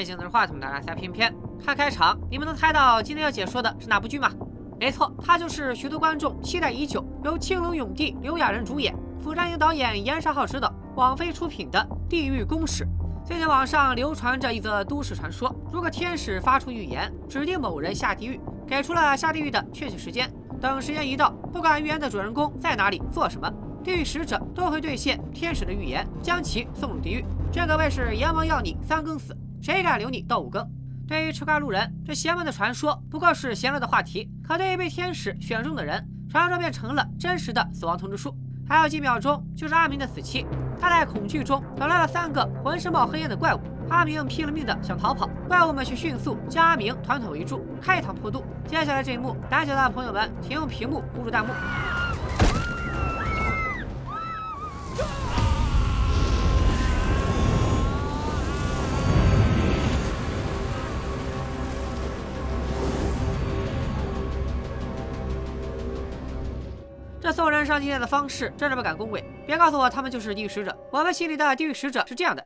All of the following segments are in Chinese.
眼镜拿着话筒的蓝腮翩翩。看开场，你们能猜到今天要解说的是哪部剧吗？没错，它就是许多观众期待已久，由青龙影帝刘亚仁主演，釜山行导演严尚浩执导，网飞出品的《地狱公使》。最近网上流传着一则都市传说：如果天使发出预言，指定某人下地狱，给出了下地狱的确切时间，等时间一到，不管预言的主人公在哪里做什么，地狱使者都会兑现天使的预言，将其送入地狱。这可谓是阎王要你三更死，谁敢留你到五更？对于吃瓜路人，这邪门的传说不过是闲聊的话题；可对于被天使选中的人，传说便成了真实的死亡通知书。还有几秒钟就是阿明的死期，他在恐惧中等来了三个浑身冒黑烟的怪物。阿明拼了命的想逃跑，怪物们却迅速将阿明团团围住，开膛破肚。接下来这一幕，胆小的朋友们请用屏幕呼住弹幕。这送人上金殿的方式真是不敢恭维，别告诉我他们就是地狱使者。我们心里的地狱使者是这样的。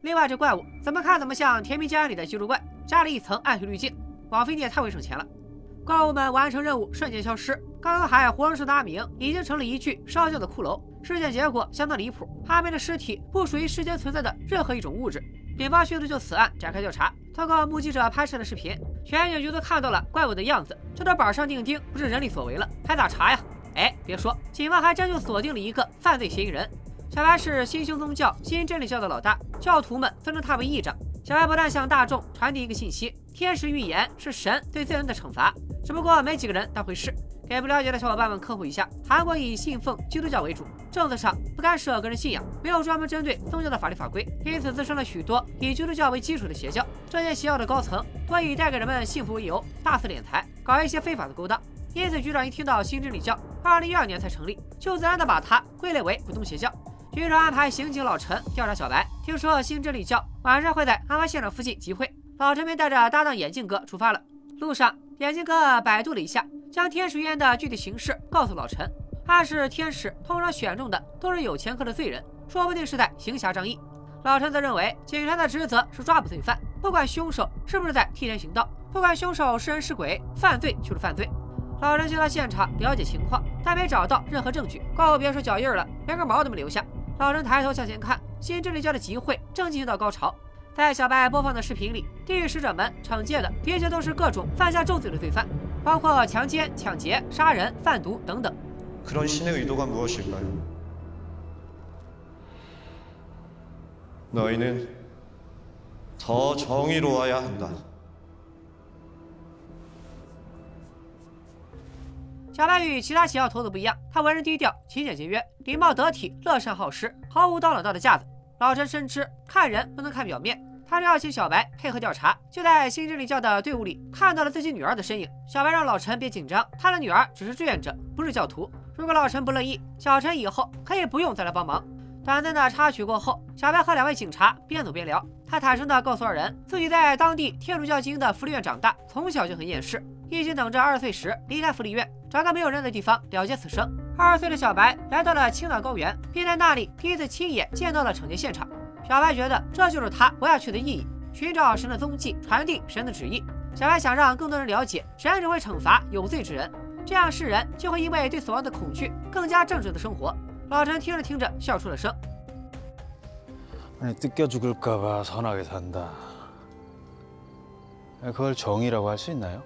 另外，这怪物怎么看怎么像《甜蜜家园》里的寄住怪，加了一层暗黑滤镜。网飞你也太会省钱了。怪物们完成任务，瞬间消失。刚刚还活生生的阿明，已经成了一具烧焦的骷髅。事件结果相当离谱，阿明的尸体不属于世间存在的任何一种物质。警方迅速就此案展开调查，通过目击者拍摄的视频，全警局都看到了怪物的样子。这都板上钉钉，不是人力所为了，还咋查呀？哎，别说，警方还真就锁定了一个犯罪嫌疑人。小白是新兴宗教新真理教的老大，教徒们尊称他为议长。小白不但向大众传递一个信息：天使预言是神对罪人的惩罚，只不过没几个人当回事。给不了解的小伙伴们科普一下，韩国以信奉基督教为主，政策上不干涉个人信仰，没有专门针对宗教的法律法规，因此滋生了许多以基督教为基础的邪教。这些邪教的高层多以带给人们幸福为由，大肆敛财，搞一些非法的勾当。因此，局长一听到新真理教二零一二年才成立，就自然的把它归类为普通邪教。局长安排刑警老陈调查小白，听说新真理教晚上会在案发现场附近集会，老陈便带着搭档眼镜哥出发了。路上，眼镜哥百度了一下，将天使预言的具体形式告诉老陈。暗示天使通常选中的都是有前科的罪人，说不定是在行侠仗义。老陈则认为，警察的职责是抓捕罪犯，不管凶手是不是在替天行道，不管凶手是人是鬼，犯罪就是犯罪。老陈去到现场了解情况，但没找到任何证据。怪物别说脚印了，连根毛都没留下。老陈抬头向前看，新真理教的集会正进行到高潮。在小白播放的视频里，地狱使者们惩戒的的确都是各种犯下重罪的罪犯，包括强奸、抢劫、杀人、贩毒等等。그런신의의도가무엇일까요너희는더정의로워야한다 小白与其他邪教头子不一样，他为人低调、勤俭节约、礼貌得体、乐善好施，毫无当老大的架子。老陈深知看人不能看表面，他邀请小白配合调查，就在新真理教的队伍里看到了自己女儿的身影。小白让老陈别紧张，他的女儿只是志愿者，不是教徒。如果老陈不乐意，小陈以后可以不用再来帮忙。短暂的插曲过后，小白和两位警察边走边聊。他坦诚地告诉二人，自己在当地天主教精英的福利院长大，从小就很厌世，一心等着二十岁时离开福利院。找个没有人的地方了结此生。二十岁的小白来到了青藏高原，并在那里第一次亲眼见到了惩戒现场。小白觉得这就是他活下去的意义：寻找神的踪迹，传递神的旨意。小白想让更多人了解，神只会惩罚有罪之人，这样世人就会因为对死亡的恐惧，更加正直的生活。老陈听着听着笑出了声。아니뜯겨죽을까봐선하게산다그걸정의라고할수있나요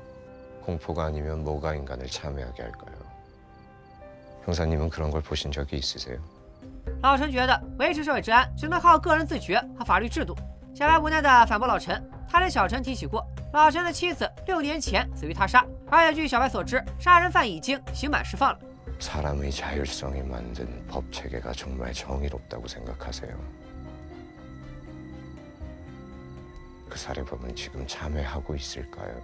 공포가 아니면 뭐가 인간을 참회하게 할까요? 형사님은 그런 걸 보신 적이 있으세요? 老陈觉得维持社会治安只能靠个人自觉和法律制度。小白无奈地反驳老陈，他跟小陈提起过，老陈的妻子六年前死于他杀，而且据小白所知，杀人犯已经刑满释放了。 사람의 자율성이 만든 법 체계가 정말 정의롭다고 생각하세요? 그 살해범은 지금 참회하고 있을까요?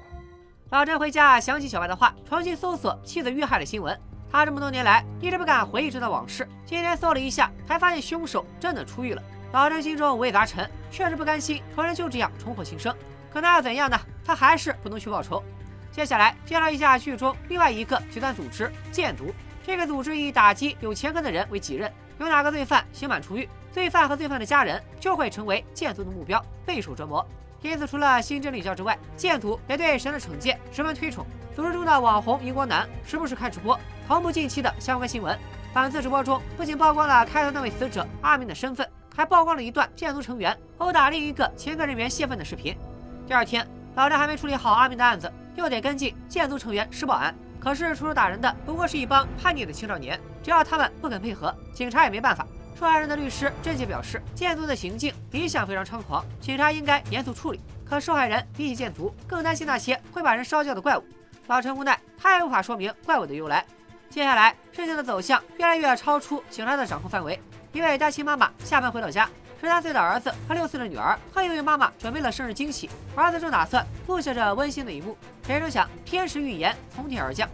老陈回家想起小白的话，重新搜索妻子遇害的新闻。他这么多年来一直不敢回忆这段往事，今天搜了一下，才发现凶手真的出狱了。老陈心中五味杂陈，确实不甘心仇人就这样重获新生，可那又怎样呢？他还是不能去报仇。接下来介绍一下剧中另外一个极端组织——剑族。 这个组织以打击有前科的人为己任，有哪个罪犯刑满出狱，罪犯和罪犯的家人就会成为剑族的目标，备受折磨。因此除了新真理教之外，剑族也对神的惩戒十分推崇。组织中的网红荧光男时不时开直播，同步近期的相关新闻。本次直播中不仅曝光了开头那位死者阿明的身份，还曝光了一段剑族成员殴打另一个前科人员泄愤的视频。第二天，老张还没处理好阿明的案子，又得跟进剑族成员施暴案。可是出手打人的不过是一帮叛逆的青少年，只要他们不肯配合，警察也没办法。受害人的律师郑杰表示，剑族的行径理想非常猖狂，警察应该严肃处理。可受害人比起剑族更担心那些会把人烧焦的怪物。老陈无奈，他也无法说明怪物的由来。接下来事情的走向越来越超出警察的掌控范围。一位单亲妈妈下班回到家，十三岁的儿子和六岁的女儿特意为妈妈准备了生日惊喜。儿子正打算录下这温馨的一幕。谁成想，天使预言从天而降。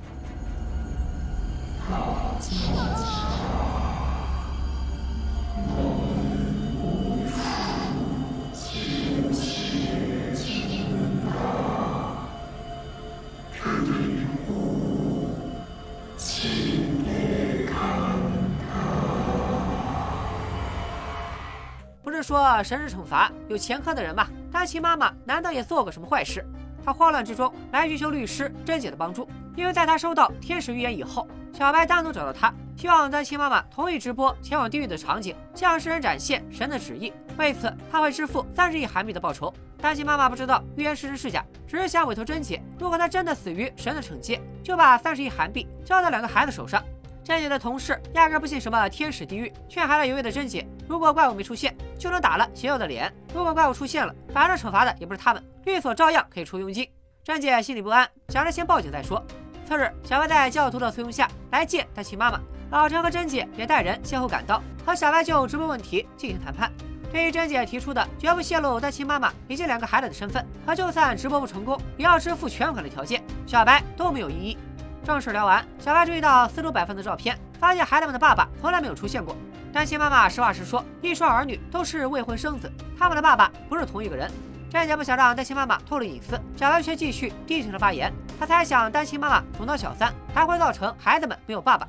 说神是惩罚有前科的人吧？单亲妈妈难道也做过什么坏事？他慌乱之中来寻求律师珍姐的帮助，因为在他收到天使预言以后，小白单独找到他，希望单亲妈妈同意直播前往地狱的场景，向世人展现神的旨意。为此，他会支付三十亿韩币的报酬。单亲妈妈不知道预言是真是假，只是想委托珍姐，如果她真的死于神的惩戒，就把三十亿韩币交到两个孩子手上。甄姐的同事压根不信什么天使地狱，劝还在犹豫的甄姐，如果怪物没出现，就能打了邪教的脸；如果怪物出现了，反正惩罚的也不是他们，律所照样可以出佣金。甄姐心里不安，想着先报警再说。次日，小白在教徒的簇拥下来见单亲妈妈，老陈和甄姐也带人先后赶到，和小白就直播问题进行谈判。对于甄姐提出的绝不泄露单亲妈妈以及两个孩子的身份，和就算直播不成功也要支付全款的条件，小白都没有异议。正事聊完，小白注意到四周摆放的照片，发现孩子们的爸爸从来没有出现过。单亲妈妈实话实说，一双儿女都是未婚生子，他们的爸爸不是同一个人。甄姐不想让单亲妈妈透露隐私，小白却继续低情的发言。他猜想单亲妈妈总当小三，还会造成孩子们没有爸爸。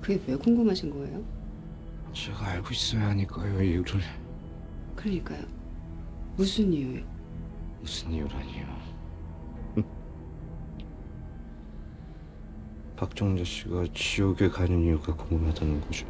그게왜궁금하신거예요 제가 알고 있어야 하니까요 이유를 그러니까요. 무슨 이유요? 무슨 이유라니요 박정자 씨가 지옥에 가는 이유가 궁금하다는 거죠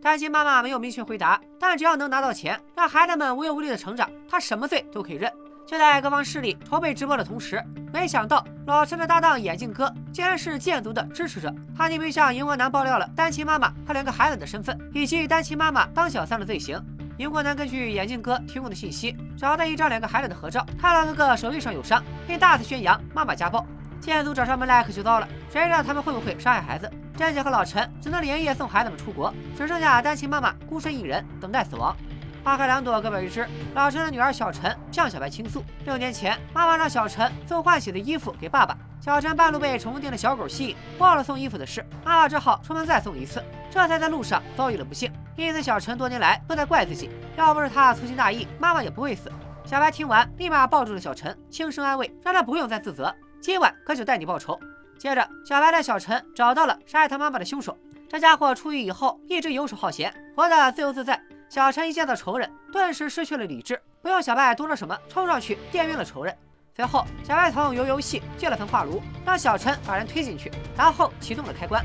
单亲妈妈没有明确回答，但只要能拿到钱，让孩子们无忧无虑的成长，她什么罪都可以认。就在各方势力筹备直播的同时，没想到老陈的搭档眼镜哥竟然是剑族的支持者。他匿名向荧光男爆料了单亲妈妈和两个孩子的身份，以及单亲妈妈当小三的罪行。荧光男根据眼镜哥提供的信息，找到一张两个孩子的合照，看到哥哥手臂上有伤，并大肆宣扬妈妈家暴。 剑族找上门来可就糟了，谁知道他们会不会伤害孩子？詹姐和老陈只能连夜送孩子们出国，只剩下单亲妈妈孤身一人等待死亡。花开两朵，各表一枝。老陈的女儿小陈向小白倾诉，六年前妈妈让小陈送换洗的衣服给爸爸，小陈半路被宠物店的小狗吸引，忘了送衣服的事，妈妈只好出门再送一次，这才在路上遭遇了不幸。因此小陈多年来都在怪自己，要不是他粗心大意，妈妈也不会死。小白听完，立马抱住了小陈，轻声安慰，让他不用再自责。今晚哥就带你报仇。接着，小白带小陈找到了杀害他妈妈的凶手。这家伙出狱以后一直游手好闲，活得自由自在。小陈一见到仇人，顿时失去了理智，不用小白多说什么，冲上去电晕了仇人。随后，小白从游游戏借了份画炉，让小陈把人推进去，然后启动了开关。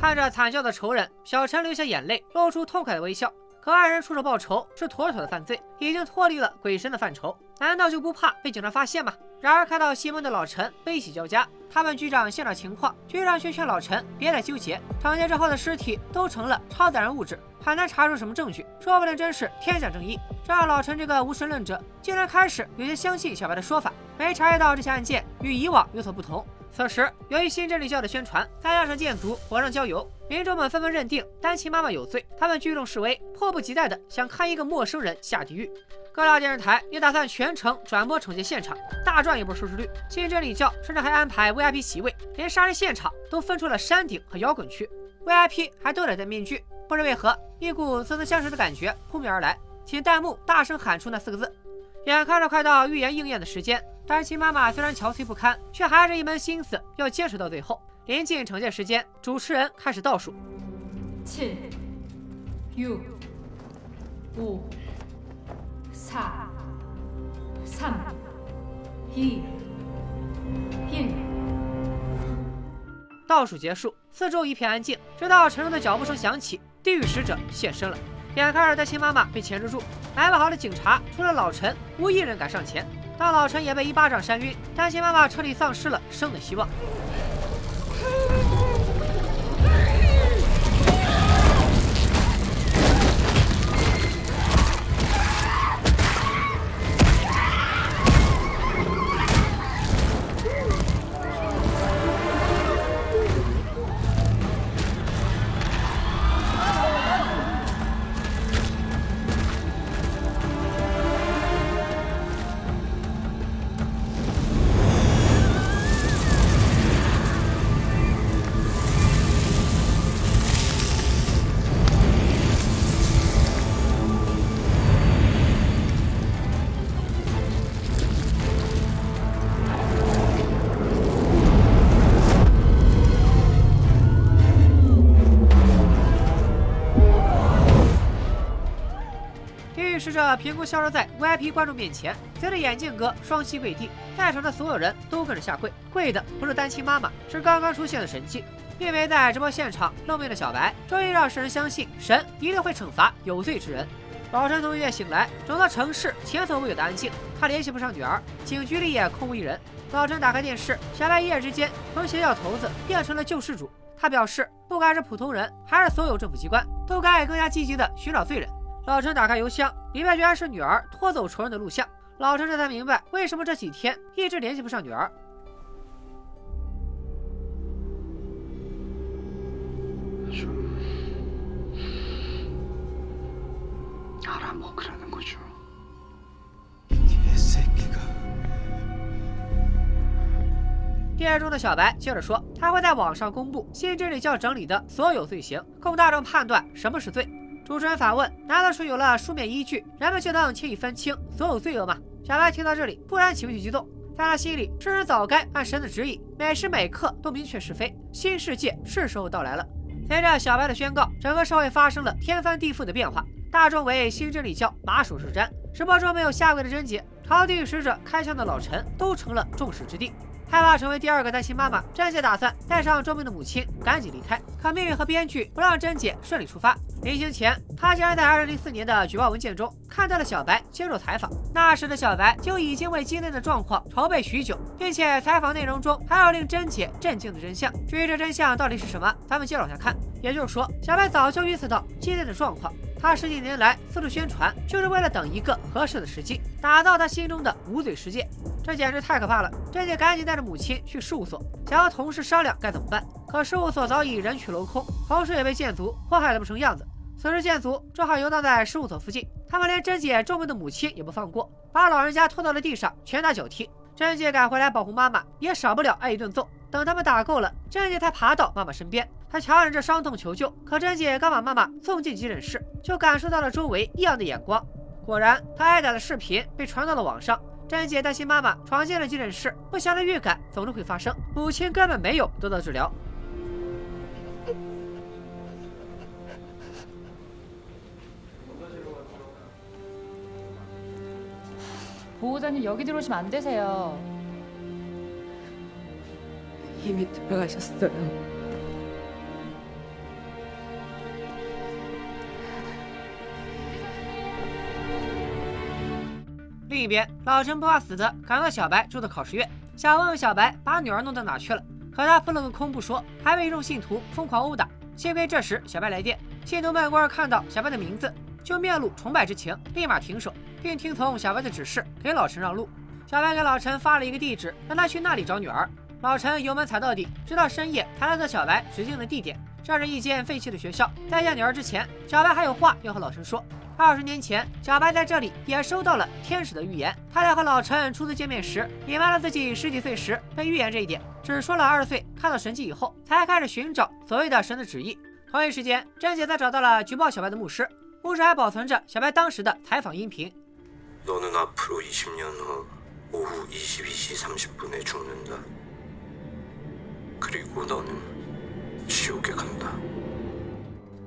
看着惨叫的仇人，小陈流下眼泪，露出痛快的微笑。可二人出手报仇是妥妥的犯罪，已经脱离了鬼神的范畴，难道就不怕被警察发现吗？然而看到西蒙的老陈悲喜交加，他问局长现场情况，局长却劝老陈别再纠结。抢劫之后的尸体都成了超自然物质，很难查出什么证据，说不定真是天降正义。这让老陈这个无神论者竟然开始有些相信小白的说法，没察觉到这起案件与以往有所不同。此时，由于新真理教的宣传，再加上建族火上浇油，民众们纷纷认定单亲妈妈有罪。他们聚众示威，迫不及待地想看一个陌生人下地狱。各大电视台也打算全程转播惩戒现场，大赚一波收视率。新真理教甚至还安排 VIP 席位，连杀人现场都分出了山顶和摇滚区，VIP 还都得戴面具。不知为何，一股似曾相识的感觉扑面而来，请弹幕大声喊出那四个字。眼看着快到预言应验的时间，单亲妈妈虽然憔悴不堪，却还是一门心思要坚持到最后。临近惩戒时间，主持人开始倒数：七、六、五、四、三、一、一。倒数结束，四周一片安静，直到沉重的脚步声响起，地狱使者现身了。眼看着单亲妈妈被钳制住，安排好的警察除了老陈，无一人敢上前。当老陈也被一巴掌扇晕，担心妈妈彻底丧失了生的希望。使者凭空消失在 VIP 观众面前，随着眼镜哥双膝跪地，在场的所有人都跟着下跪。跪的不是单亲妈妈，是刚刚出现的神迹。并没在直播现场露面的小白，终于让世人相信神一定会惩罚有罪之人。老陈从医院醒来，整个城市前所未有的安静，他联系不上女儿，警局里也空无一人。老陈打开电视，小白一夜之间从邪教头子变成了救世主。他表示，不管是普通人还是所有政府机关，都该更加积极的寻找罪人。老陈打开邮箱，里面居然是女儿拖走仇人的录像。老陈这才明白，为什么这几天一直联系不上女儿。电视中的小白接着说，他会在网上公布新真理教整理的所有罪行，供大众判断什么是。罪。主持人反问：“难道说有了书面依据，人们就能轻易分清所有罪恶吗？”小白听到这里，突然情绪激动，在他心里，世人早该按神的旨意，每时每刻都明确是非。新世界是时候到来了。随着小白的宣告，整个社会发生了天翻地覆的变化，大众为新真理教马首是瞻。直播中没有下跪的贞洁，朝地使者开枪的老陈，都成了众矢之的。害怕成为第二个单亲妈妈，贞姐打算带上重病的母亲赶紧离开。可命运和编剧不让贞姐顺利出发。临行前，她竟然在2004年的举报文件中看到了小白接受采访。那时的小白就已经为今天的状况筹备许久，并且采访内容中还有令贞姐震惊的真相。至于这真相到底是什么，咱们接着往下看。也就是说，小白早就预测到今天的状况。他十几年来四处宣传，就是为了等一个合适的时机，打造他心中的无罪世界。这简直太可怕了！贞姐赶紧带着母亲去事务所，想和同事商量该怎么办。可事务所早已人去楼空，同事也被剑族祸害得不成样子。此时剑族正好游荡在事务所附近，他们连贞姐重病的母亲也不放过，把老人家拖到了地上，拳打脚踢。贞姐赶回来保护妈妈，也少不了挨一顿揍。等他们打够了，贞姐才爬到妈妈身边。她强忍着伤痛求救，可贞姐刚把妈妈送进急诊室，就感受到了周围异样的眼光。果然，她挨打的视频被传到了网上。贞姐担心妈妈闯进了急诊室，不祥的预感总是会发生。母亲根本没有得到治疗。보호자님여기들어오시면안되세요 이미 들어가셨어요. 另一边，老陈不怕死的赶到小白住的考试院，想问问小白把女儿弄到哪去了。可他扑了个空不说，还被一众信徒疯狂殴打。幸亏这时小白来电，信徒们光是看到小白的名字，就面露崇拜之情，立马停手，并听从小白的指示，给老陈让路。小白给老陈发了一个地址，让他去那里找女儿。 老陈油门踩到底，直到深夜才来到小白指定的地点。这是一间废弃的学校。在见女儿之前，小白还有话要和老陈说。二十年前，小白在这里也收到了天使的预言。他在和老陈初次见面时，隐瞒了自己十几岁时被预言这一点，只说了二十岁看到神迹以后，才开始寻找所谓的神的旨意。同一时间，贞姐则找到了举报小白的牧师，牧师还保存着小白当时的采访音频。 너는 앞으로 20년 후 오후 22시 30분에 죽는다. 그리고 너는 지옥에 간다.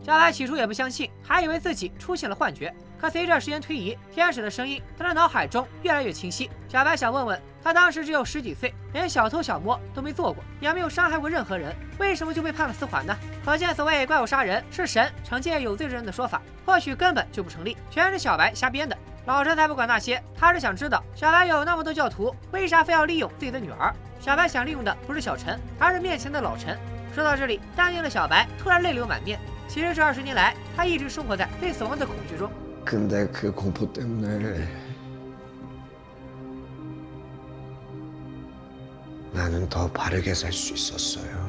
小白起初也不相信，还以为自己出现了幻觉。可随着时间推移，天使的声音在他脑海中越来越清晰。小白想问问他，当时只有十几岁，连小偷小摸都没做过，也没有伤害过任何人，为什么就被判了死缓呢？可见所谓怪物杀人是神惩戒有罪之人的说法，或许根本就不成立，全是小白瞎编的。 老陈才不管那些，他是想知道小白有那么多教徒，为啥非要利用自己的女儿？小白想利用的不是小陈，而是面前的老陈。说到这里，淡定的小白突然泪流满面。其实这二十年来，他一直生活在对死亡的恐惧中。 근데 그 공포 때문에 나는 더 바르게 살 수 있었어요.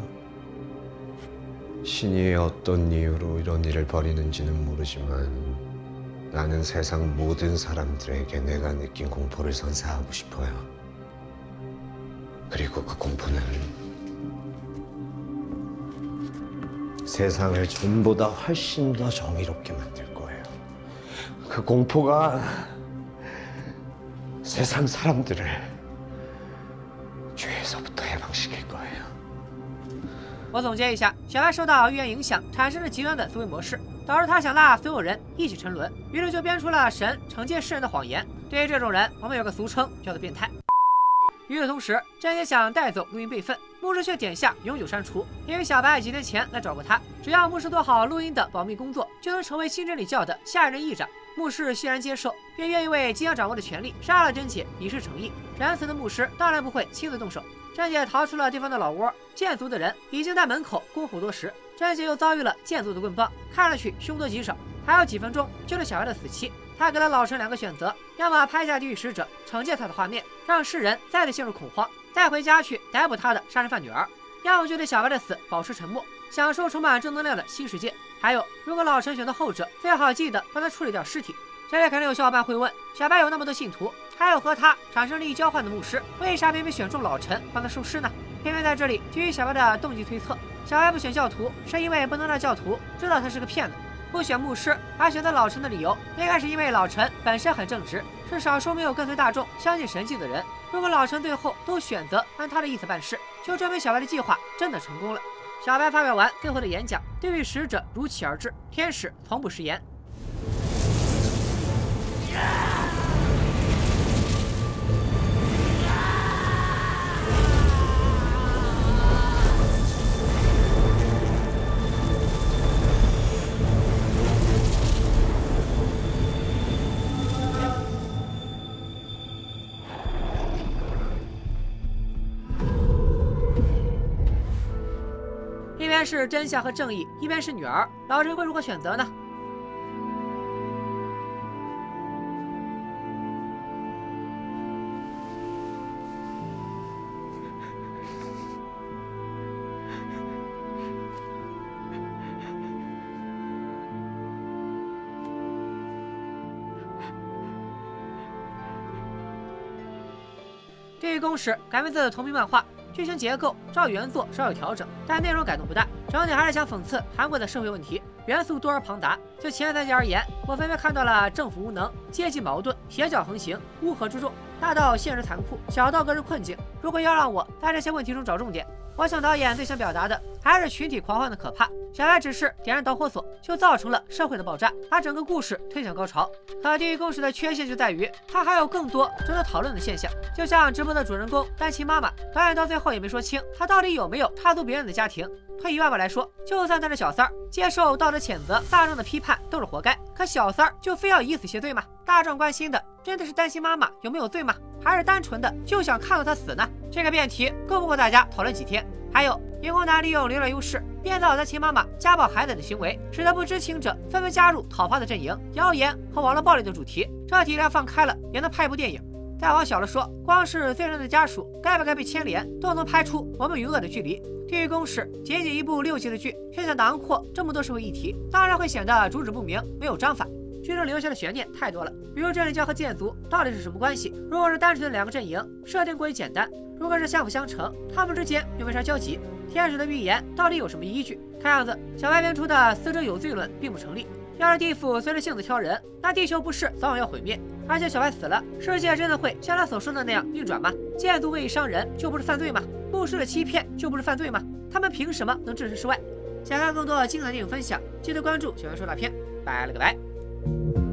신이 어떤 이유로 이런 일을 벌이는지는 모르지만 나는 세상 모든 사람들에게 내가 느낀 공포를 선사하고 싶어요. 그리고 그 공포는 세상을 전보다 훨씬 더 정의롭게 만들 거예요. 그 공포가 세상 사람들을 죄에서부터 해방시킬 거예요. 我总结一下，小白受到预言影响，产生了极端的思维模式， 导致他想拉所有人一起沉沦，于是就编出了神惩戒世人的谎言。对于这种人，我们有个俗称叫做变态。与此同时，郑也想带走录音备份，牧师却点下永久删除，因为小白几天前来找过他，只要牧师做好录音的保密工作，就能成为新真理教的下一任议长。牧师欣然接受，并愿意为即将掌握的权力杀了甄姐以示诚意。仁慈的牧师当然不会亲自动手。甄姐逃出了对方的老窝，剑族的人已经在门口恭候多时。甄姐又遭遇了剑族的棍棒，看上去凶多吉少。还有几分钟就是小白的死期，他给了老陈两个选择：要么拍下地狱使者惩戒他的画面，让世人再次陷入恐慌，带回家去逮捕他的杀人犯女儿；要么就对小白的死保持沉默，享受充满正能量的新世界。还有，如果老陈选择后者，最好记得帮他处理掉尸体。这里肯定有小伙伴会问：小白有那么多信徒，还有和他产生利益交换的牧师，为啥偏偏选中老陈帮他收尸呢？偏偏在这里，基于小白的动机推测，小白不选教徒，是因为不能让教徒知道他是个骗子；不选牧师，而选择老陈的理由，应该是因为老陈本身很正直，是少数没有跟随大众、相信神迹的人。如果老陈最后都选择按他的意思办事，就证明小白的计划真的成功了。小白发表完最后的演讲，地狱使者如期而至，天使从不食言。是真相和正义，一边是女儿，老陈会如何选择呢？《地狱公使》改编自同名漫画，剧情结构照原作稍有调整，但内容改动不大，整体还是想讽刺韩国的社会问题，元素多而庞杂。就前三集而言，我分别看到了政府无能、阶级矛盾、铁脚横行、乌合之众，大到现实残酷，小到个人困境。如果要让我在这些问题中找重点，我想导演最想表达的还是群体狂欢的可怕。小白只是点燃导火索，就造成了社会的爆炸，把整个故事推向高潮。可《地狱故事》的缺陷就在于，它还有更多值得讨论的现象，就像直播的主人公单亲妈妈，导演到最后也没说清，她到底有没有插足别人的家庭。退一万步来说，就算他是小三儿，接受道德谴责、大众的批判都是活该。可小三儿就非要以死谢罪吗？大众关心的真的是担心妈妈有没有罪吗？还是单纯的就想看到他死呢？这个辩题够不够大家讨论几天？还有，荧光男利用流量优势编造他亲妈妈家暴孩子的行为，使得不知情者纷纷加入讨伐的阵营，谣言和网络暴力的主题，这体量放开了也能拍一部电影。再往小了说，光是罪人的家属该不该被牵连，都能拍出我们与恶的距离。《地狱公使》仅仅一部六集的剧，却想囊括这么多社会议题，当然会显得主旨不明，没有章法。剧中留下的悬念太多了，比如真理教和剑族到底是什么关系？如果是单纯的两个阵营，设定过于简单；如果是相辅相成，他们之间又为啥交集？天使的预言到底有什么依据？看样子小白编出的死者有罪论并不成立。要是地府随着性子挑人，那地球不是早晚要毁灭？而且小白死了，世界真的会像他所说的那样运转吗？剑族恶意伤人就不是犯罪吗？牧师的欺骗就不是犯罪吗？他们凭什么能置身事外？想看更多精彩电影分享，记得关注小袁说大片。拜了个拜。thank you